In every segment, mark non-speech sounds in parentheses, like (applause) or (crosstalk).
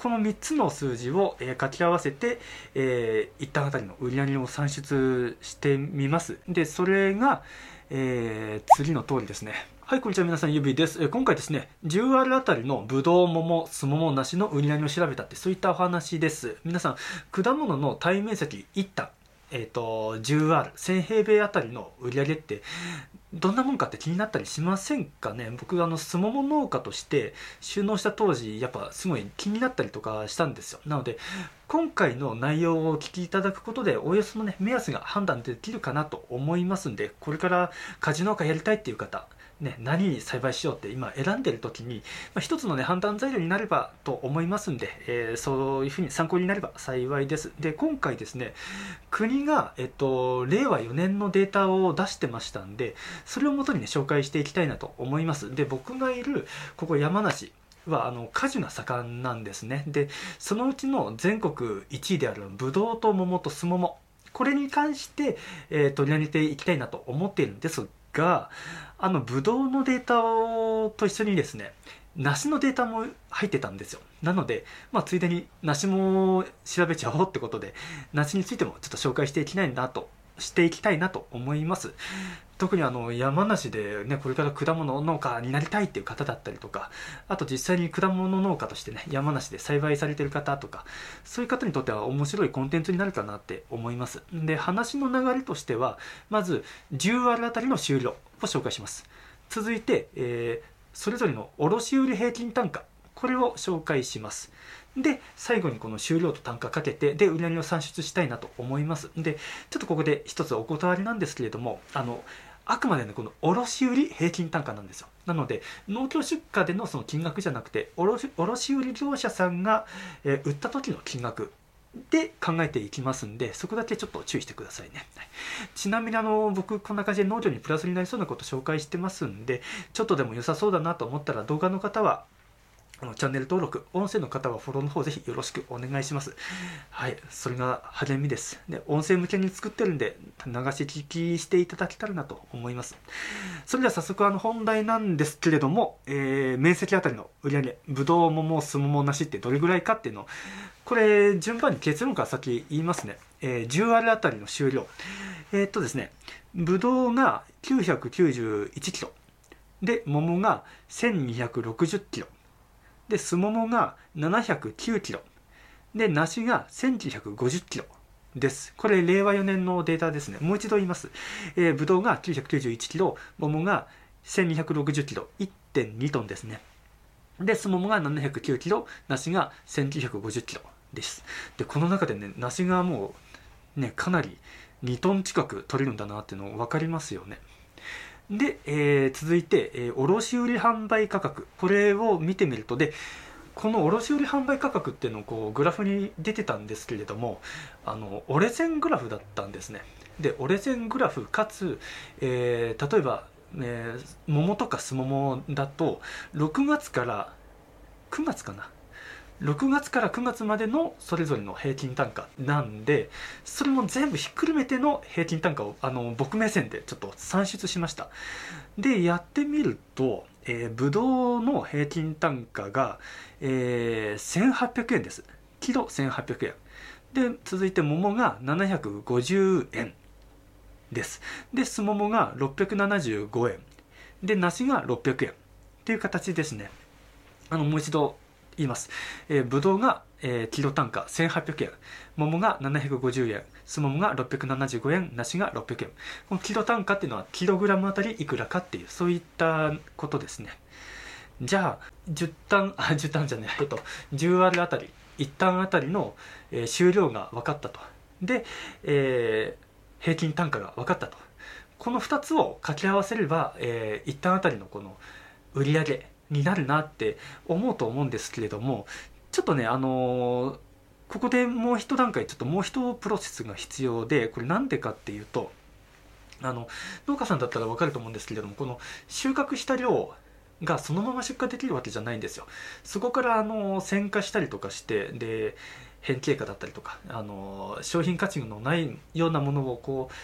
この3つの数字を、えー、掛け合わせて、えー、一旦あたりの売り上げを算出してみますでそれが、えー、次の通りですねはい、こんにちは。皆さん、ゆびです。え今回ですね、10R あたりのブドウ、桃、すもも、梨の売り上げを調べたって、そういったお話です。皆さん、果物の対面積1単、えっ、ー、と、10R、1000平米あたりの売り上げって、どんなもんかって気になったりしませんかね？僕あのすもも農家として収納した当時やっぱすごい気になったりとかしたんですよ。なので今回の内容をお聞きいただくことでおおよそのね目安が判断できるかなと思いますんでこれから果樹農家やりたいっていう方ね、何に栽培しようって今選んでる時に、まあ、一つのね判断材料になればと思いますんで、えー、そういうふうに参考になれば幸いです。で今回ですね国が、えっと、令和4年のデータを出してましたんでそれをもとにね紹介していきたいなと思います。で僕がいるここ山梨はあの果樹が盛んなんですね。でそのうちの全国1位であるブドウと桃とスモモ。これに関して、えー、取り上げていきたいなと思っているんです。があのブドウのデータをと一緒にですね梨のデータも入ってたんですよ。なので、まあ、ついでに梨も調べちゃおうってことで梨についてもちょっと紹介していきたいなとしていきたいなと思います。特にあの山梨でねこれから果物農家になりたいっていう方だったりとかあと実際に果物農家としてね山梨で栽培されてる方とかそういう方にとっては面白いコンテンツになるかなって思います。で話の流れとしてはまず10割あたりの終了を紹介します。続いて、えー、それぞれの卸売平均単価これを紹介します。で最後にこの終了と単価かけてで売り上げを算出したいなと思います。でちょっとここで一つお断りなんですけれどもあのあくまでねこの卸売平均単価なんですよ。なので農協出荷でのその金額じゃなくて卸売業者さんが、え、売った時の金額で考えていきますんでそこだけちょっと注意してくださいね、はい、ちなみにあの僕こんな感じで農業にプラスになりそうなこと紹介してますんでちょっとでも良さそうだなと思ったら動画の方はチャンネル登録、音声の方はフォローの方ぜひよろしくお願いします。はい、それが励みです。で、音声向けに作ってるんで、流し聞きしていただけたらなと思います。それでは早速あの本題なんですけれども、えー、面積あたりの売り上げ、ぶどう、桃、すももなしってどれぐらいかっていうの、これ順番に結論から先言いますね。えー、10割あたりの終了。えー、っとですね、ぶどうが991キロ。で、桃が1260キロ。で、すももが709キロ。で、梨が1950キロです。これ、令和4年のデータですね。もう一度言います。えー、ぶどうが991キロ、桃が1260キロ、1.2トンですね。で、すももが709キロ、梨が1950キロです。で、この中でね、梨がもう、ね、かなり2トン近く取れるんだなっていうの分かりますよね。で、えー、続いて、えー、卸売販売価格。これを見てみるとでこの卸売販売価格っていうのをこうグラフに出てたんですけれどもあの折れ線グラフだったんですね。で折れ線グラフかつ、えー、例えば、えー、桃とかすももだと6月から9月かな6月から9月までのそれぞれの平均単価なんでそれも全部ひっくるめての平均単価をあの僕目線でちょっと算出しました。でやってみると、えー、ブドウの平均単価が、えー、1800円です。キロ1800円。で続いて桃が750円です。でスモモが675円。で梨が600円。っていう形ですね。あのもう一度います。えー、ブドウが、えー、キロ単価1800円、桃が750円、スモモが675円、梨が600円。このキロ単価っていうのはキログラムあたりいくらかっていう、そういったことですね。じゃあ、10単、あ、10単じゃない、えっと、10割あたり、1単あたりの、えー、収量が分かったと。で、えー、平均単価が分かったと。この2つを掛け合わせれば、えー、1単あたりのこの売り上げになるなって思うと思うんですけれどもちょっとねあのここでもう一段階ちょっともう一プロセスが必要でこれなんでかっていうとあの農家さんだったら分かると思うんですけれどもこの収穫した量がそのまま出荷できるわけじゃないんですよ。そこからあの選化したりとかしてで変形化だったりとかあの商品価値のないようなものをこう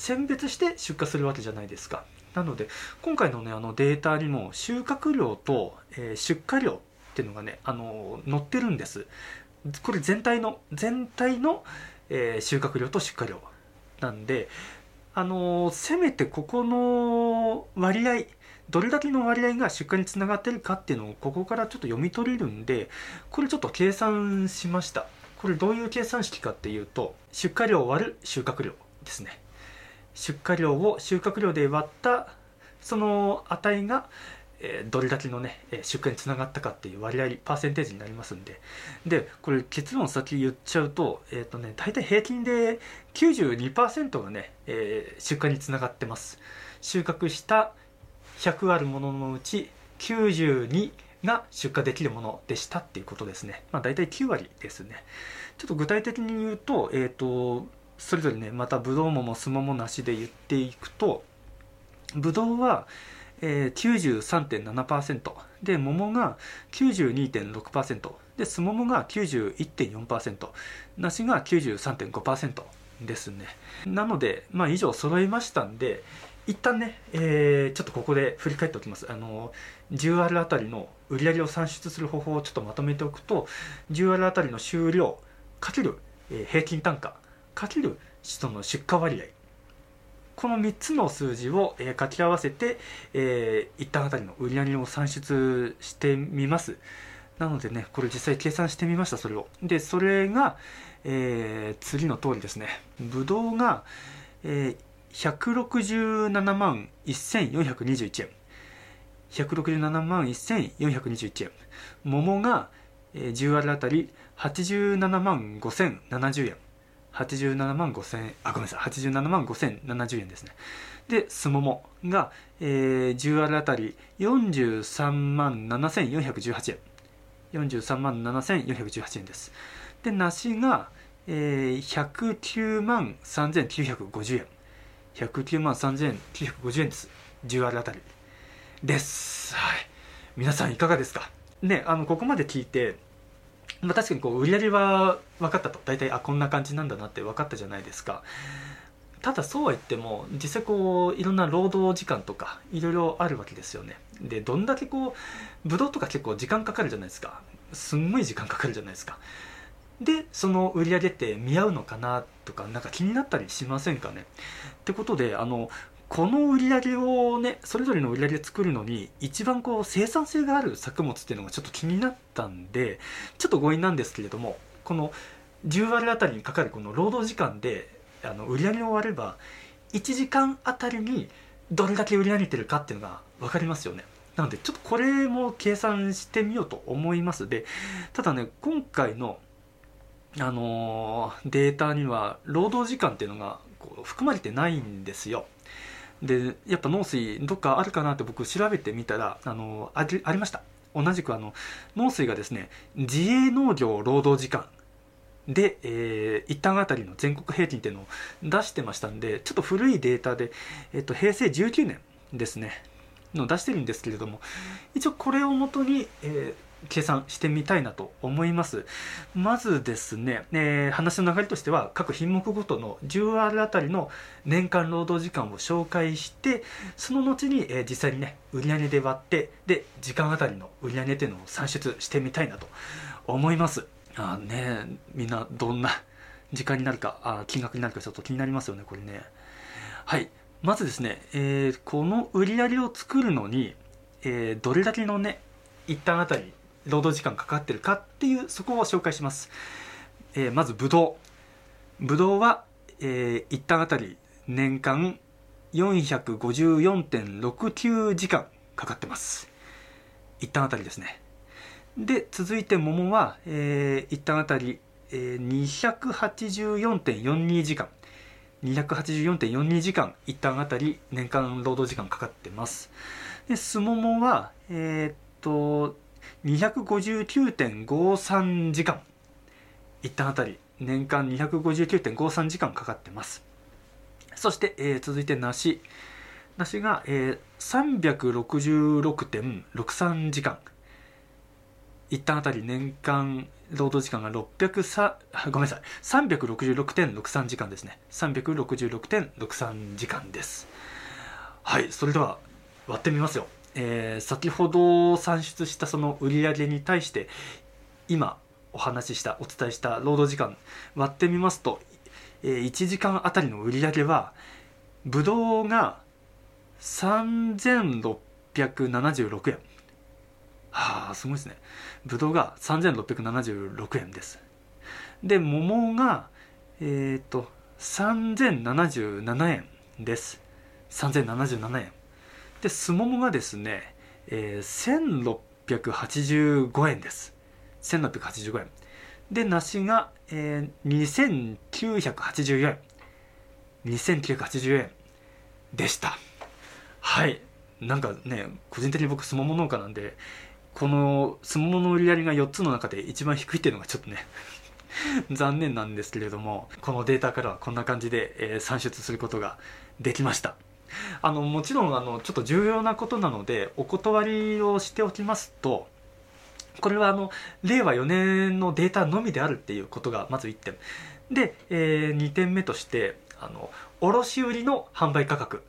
選別して出荷するわけじゃないですか。なので今回のねあのデータにも収穫量と、えー、出荷量っていうのがねあの載ってるんです。これ全体の全体の、えー、収穫量と出荷量なんであのせめてここの割合どれだけの割合が出荷につながってるかっていうのをここからちょっと読み取れるんでこれちょっと計算しました。これどういう計算式かっていうと出荷量割る収穫量ですね。出荷量を収穫量で割ったその値がえどれだけのね出荷につながったかっていう割合パーセンテージになりますんででこれ結論先言っちゃうと,、えーとね、大体平均で92%がね、えー、出荷につながってます収穫した100あるもののうち92が出荷できるものでしたっていうことですね。まあ大体9割ですね。ちょっと具体的に言うと、えっ、ー、と、それぞれね、またブドウももすももなしで言っていくと、ブドウは、えー、93.7%で桃が92.6%でスモモが91.4%梨が93.5%ですね。なのでまあ以上揃いましたんで一旦ね、えー、ちょっとここで振り返っておきます。あの 10R あたりの売り上げを算出する方法をちょっとまとめておくと 10R あたりの収量かける、えー、平均単価かけるその出荷割合この3つの数字を、えー、掛け合わせて、えー、一旦あたりの売り上げを算出してみます。なのでね、これ実際計算してみました、それを。で、それが、えー、次の通りですね。ぶどうが、えー、167万1421円。167万1421円。桃が、えー、10割あたり87万5070円。87万5千あごめんなさい。87万5千70円ですね。でスモモが、えー、10あるあたり43万7418円。43万7418円です。で梨が、えー、109万3950円。109万3950円です。10あるあたりです。はい。皆さんいかがですか？ねあのここまで聞いてまあ、確かにこう売り上げは分かったと。大体あこんな感じなんだなって分かったじゃないですか。ただそうは言っても実際こういろんな労働時間とかいろいろあるわけですよね。でどんだけこうブドウとか結構時間かかるじゃないですか。すんごい時間かかるじゃないですか。でその売り上げって見合うのかなとかなんか気になったりしませんかね。ってことであのこの売り上げをねそれぞれの売り上げ作るのに一番こう生産性がある作物っていうのがちょっと気になったんでちょっと強引なんですけれどもこの10割あたりにかかるこの労働時間であの売り上げを割れば1時間あたりにどれだけ売り上げてるかっていうのが分かりますよね。なのでちょっとこれも計算してみようと思いますでただね今回のあの、データには労働時間っていうのがこう含まれてないんですよ。でやっぱ農水どっかあるかなって僕調べてみたらあのありました。同じくあの農水がですね自営農業労働時間で、えー、一旦あたりの全国平均っていうのを出してましたんでちょっと古いデータで、えっと、平成19年ですねの出してるんですけれども一応これをもとに、えー計算してみたいなと思います。まずですね、えー、話の流れとしては各品目ごとの 10R あたりの年間労働時間を紹介してその後に、えー、実際にね売上で割ってで時間あたりの売上っていうのを算出してみたいなと思います。あねみんなどんな時間になるかあ金額になるかちょっと気になりますよねこれね。はいまずですね、えー、この売上を作るのに、えどれだけのね一旦あたり労働時間かかってるかっていうそこを紹介します、えー、まずブドウ。ブドウは、えー、一旦あたり年間454.69時間かかってます。一旦あたりですね。で続いて桃は、えー、一旦あたり、えー、284.42時間。284.42時間一旦あたり年間労働時間かかってます。でスモモはえー、っと259.53時間一旦あたり年間259.53時間かかってます。そして、えー、続いて梨。梨が、えー、366.63時間一旦あたり年間労働時間が600さごめんなさい。366.63時間ですね。366.63時間です。はいそれでは割ってみますよ。えー、先ほど算出したその売り上げに対して今お話ししたお伝えした労働時間割ってみますと、えー、1時間あたりの売り上げはブドウが3676円。はあすごいですね。ぶどうが3676円です。で桃がえっ、ー、と3077円です。3077円。でスモモがですね、えー、1685円です。1685円。で梨が、えー、2984円。2980円でした。はい。なんかね個人的に僕スモモ農家なんでこのスモモの売り上げが4つの中で一番低いっていうのがちょっとね (laughs) 残念なんですけれどもこのデータからはこんな感じで、えー、算出することができました。(laughs) あのもちろんあのちょっと重要なことなのでお断りをしておきますとこれはあの令和4年のデータのみであるっていうことがまず1点。で、えー、2点目としてあの卸売の販売価格っ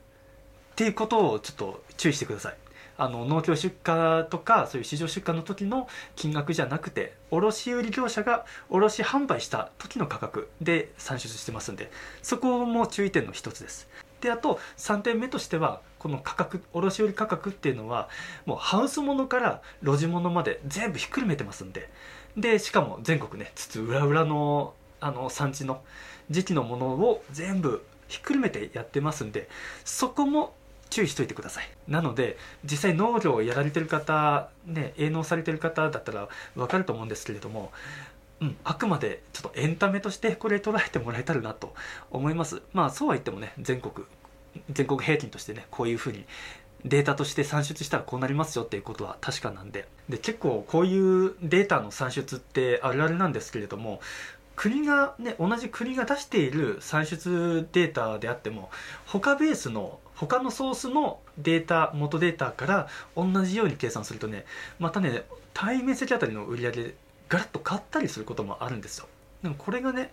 ていうことをちょっと注意してください。あの農協出荷とかそういう市場出荷の時の金額じゃなくて卸売業者が卸販売した時の価格で算出してますんでそこも注意点の一つです。であと3点目としてはこの価格卸売価格っていうのはもうハウスものから路地物まで全部ひっくるめてますんで。でしかも全国ねつつ裏裏のあの産地の時期のものを全部ひっくるめてやってますんでそこも注意しといてください。なので実際農業をやられてる方ね営農されてる方だったら分かると思うんですけれどもうん、あくまでちょっとエンタメとしてこれ捉えてもらえたらなと思います。まあそうは言ってもね全国全国平均としてねこういうふうにデータとして算出したらこうなりますよっていうことは確かなんで。で結構こういうデータの算出ってあるあるなんですけれども国がね同じ国が出している算出データであっても他ベースの他のソースのデータ元データから同じように計算するとねまたね対面積あたりの売り上げガラッと変わったりすることもあるんですよでもこれがね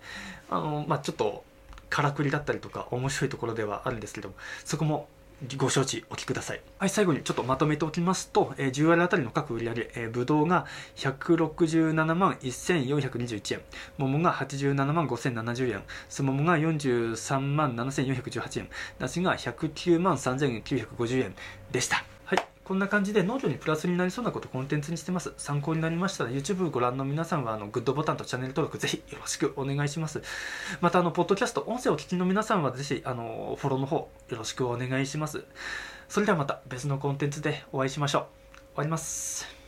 あの、まあ、ちょっとからくりだったりとか面白いところではあるんですけどもそこもご承知おきください。はい、最後にちょっとまとめておきますと、えー、10割あたりの各売り上、えー、ぶどうが167万1421円、桃が87万5070円、すももが43万7418円、梨が109万3950円でした。こんな感じで農業にプラスになりそうなことコンテンツにしてます。参考になりましたら YouTube ご覧の皆さんはあのグッドボタンとチャンネル登録ぜひよろしくお願いします。またあの、ポッドキャスト、音声をお聞きの皆さんはぜひあの、フォローの方よろしくお願いします。それではまた別のコンテンツでお会いしましょう。終わります。